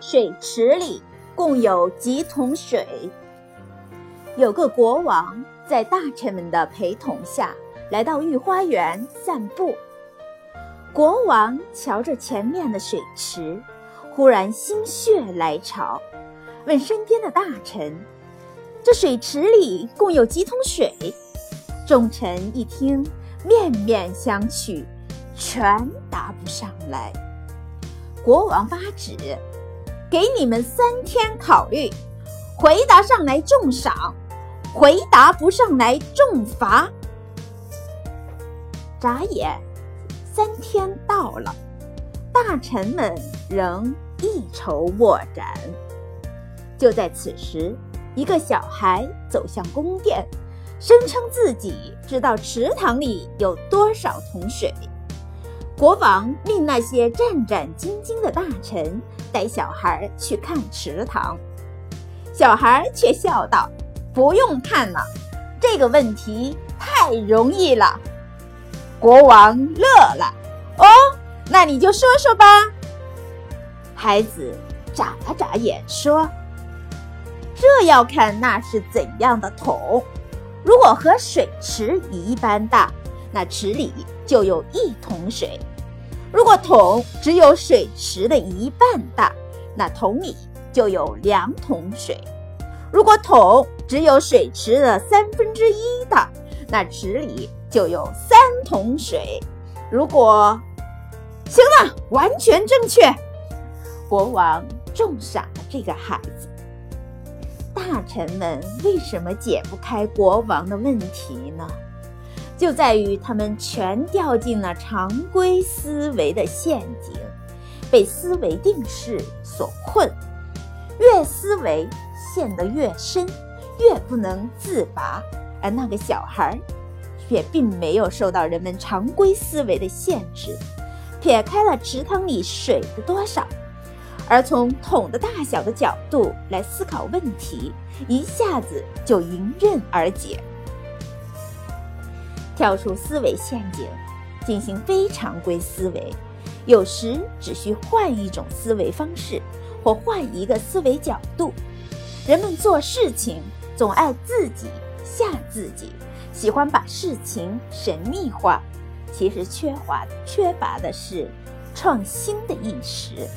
水池里共有几桶水？有个国王在大臣们的陪同下来到御花园散步。国王瞧着前面的水池，忽然心血来潮，问身边的大臣：“这水池里共有几桶水？”众臣一听，面面相觑，全答不上来。国王发旨，给你们三天考虑，回答上来重赏，回答不上来重罚。眨眼，三天到了，大臣们仍一筹莫展。就在此时，一个小孩走向宫殿，声称自己知道池塘里有多少桶水。国王命那些战战兢兢的大臣带小孩去看池塘，小孩却笑道：“不用看了，这个问题太容易了。”国王乐了：“哦，那你就说说吧。”孩子眨了眨眼说：“这要看那是怎样的桶。如果和水池一般大，那池里……”就有一桶水。如果桶只有水池的一半大，那桶里就有两桶水。如果桶只有水池的三分之一大，那池里就有三桶水。如果行了，完全正确。国王重赏了这个孩子。大臣们为什么解不开国王的问题呢？就在于他们全掉进了常规思维的陷阱，被思维定式所困，越思维陷得越深，越不能自拔。而那个小孩，却并没有受到人们常规思维的限制，撇开了池塘里水的多少，而从桶的大小的角度来思考问题，一下子就迎刃而解。跳出思维陷阱，进行非常规思维，有时只需换一种思维方式，或换一个思维角度。人们做事情总爱自己吓自己，喜欢把事情神秘化，其实缺乏缺乏的是创新的意识。